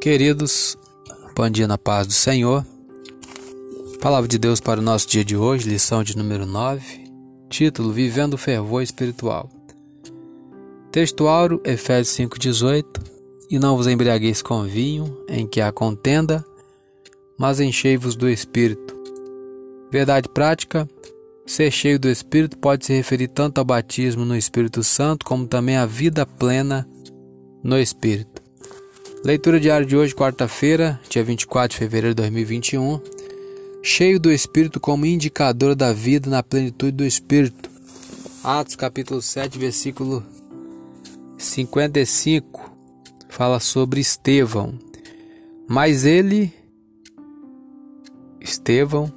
Queridos, bom dia na paz do Senhor. Palavra de Deus para o nosso dia de hoje, lição de número 9, título Vivendo o Fervor Espiritual. Texto áureo, Efésios 5,18 E não vos embriagueis com vinho, em que há contenda, mas enchei-vos do Espírito. Verdade prática, ser cheio do Espírito pode se referir tanto ao batismo no Espírito Santo, como também à vida plena no Espírito. Leitura diária de hoje, quarta-feira, dia 24 de fevereiro de 2021. Cheio do Espírito como indicador da vida na plenitude do Espírito. Atos capítulo 7, versículo 55. Fala sobre Estevão. Mas ele, Estevão,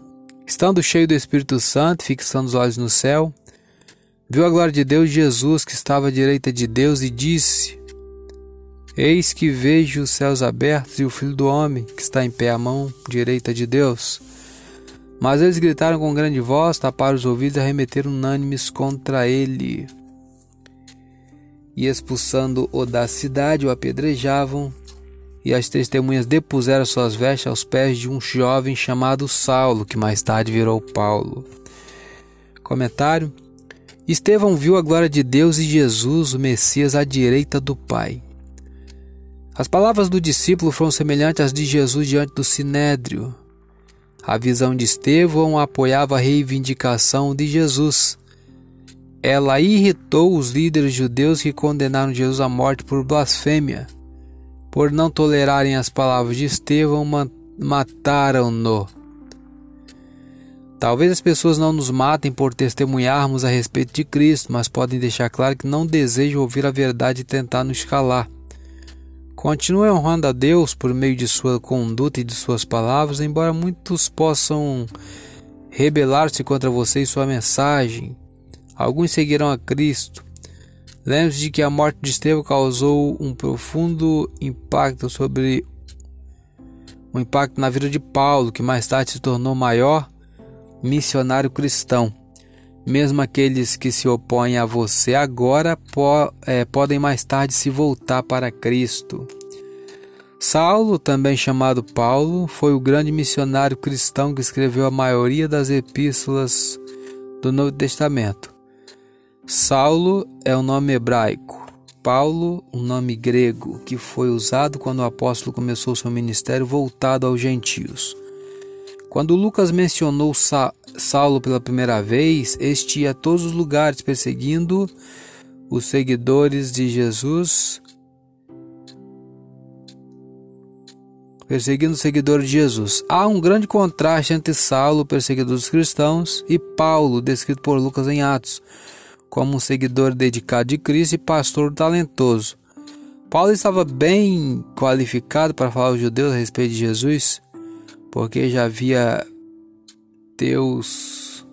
estando cheio do Espírito Santo, fixando os olhos no céu, viu a glória de Deus Jesus que estava à direita de Deus e disse: Eis que vejo os céus abertos e o Filho do Homem, que está em pé à mão direita de Deus. Mas eles gritaram com grande voz, taparam os ouvidos e arremeteram unânimes contra ele. E expulsando-o da cidade, o apedrejavam, e as testemunhas depuseram suas vestes aos pés de um jovem chamado Saulo, que mais tarde virou Paulo. Comentário: Estevão viu a glória de Deus e Jesus, o Messias, à direita do Pai. As palavras do discípulo foram semelhantes às de Jesus diante do sinédrio. A visão de Estevão apoiava a reivindicação de Jesus. Ela irritou os líderes judeus que condenaram Jesus à morte por blasfêmia. Por não tolerarem as palavras de Estevão, mataram-no. Talvez as pessoas não nos matem por testemunharmos a respeito de Cristo, mas podem deixar claro que não desejam ouvir a verdade e tentar nos calar. Continue honrando a Deus por meio de sua conduta e de suas palavras, embora muitos possam rebelar-se contra você e sua mensagem. Alguns seguirão a Cristo. Lembre-se de que a morte de Estevão causou um profundo impacto sobre um impacto na vida de Paulo, que mais tarde se tornou maior missionário cristão. Mesmo aqueles que se opõem a você agora po é, podem mais tarde se voltar para Cristo. Saulo, também chamado Paulo, foi o grande missionário cristão que escreveu a maioria das epístolas do Novo Testamento. Saulo é um nome hebraico, Paulo, um nome grego, que foi usado quando o apóstolo começou seu ministério voltado aos gentios. Quando Lucas mencionou Sa Saulo pela primeira vez, este ia a todos os lugares perseguindo os seguidores de Jesus, perseguindo os seguidores de Jesus. Há um grande contraste entre Saulo, perseguidor dos cristãos, e Paulo, descrito por Lucas em Atos, como um seguidor dedicado de Cristo e pastor talentoso. Paulo estava bem qualificado para falar aos judeus a respeito de Jesus, porque já havia Deus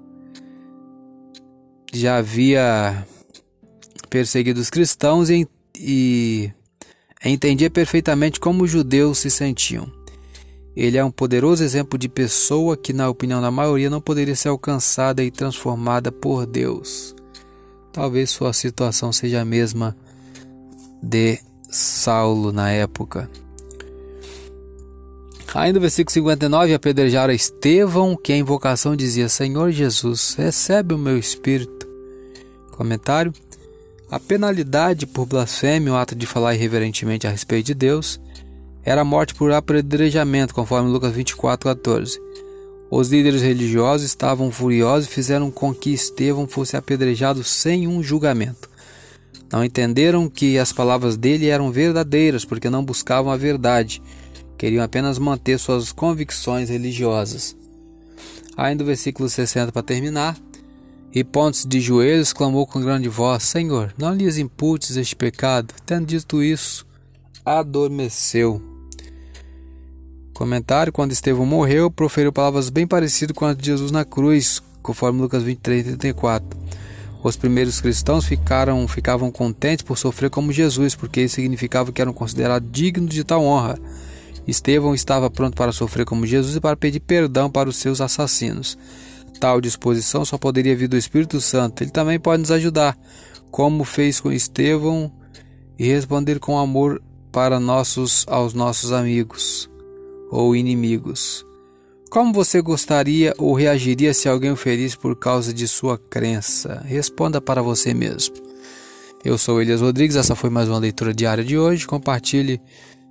já havia perseguido os cristãos e, e entendia perfeitamente como os judeus se sentiam. Ele é um poderoso exemplo de pessoa que, na opinião da maioria, não poderia ser alcançada e transformada por Deus. Talvez sua situação seja a mesma de Saulo na época. Ainda no versículo 59, apedrejaram Estevão, que a invocação dizia: Senhor Jesus, recebe o meu espírito. Comentário: A penalidade por blasfêmia, o ato de falar irreverentemente a respeito de Deus, era a morte por apedrejamento, conforme Lucas 24, 14. Os líderes religiosos estavam furiosos e fizeram com que Estevão fosse apedrejado sem um julgamento. Não entenderam que as palavras dele eram verdadeiras, porque não buscavam a verdade queriam apenas manter suas convicções religiosas. Ainda o versículo 60 para terminar. E pontos de joelhos clamou com grande voz: Senhor, não lhes imputes este pecado. Tendo dito isso, adormeceu. Comentário: Quando Estevão morreu, proferiu palavras bem parecidas com as de Jesus na cruz, conforme Lucas 23, 34. Os primeiros cristãos ficaram, ficavam contentes por sofrer como Jesus, porque isso significava que eram considerados dignos de tal honra. Estevão estava pronto para sofrer como Jesus e para pedir perdão para os seus assassinos. Tal disposição só poderia vir do Espírito Santo. Ele também pode nos ajudar, como fez com Estevão, e responder com amor para nossos aos nossos amigos ou inimigos. Como você gostaria ou reagiria se alguém o ferisse por causa de sua crença? Responda para você mesmo. Eu sou Elias Rodrigues, essa foi mais uma leitura diária de hoje. Compartilhe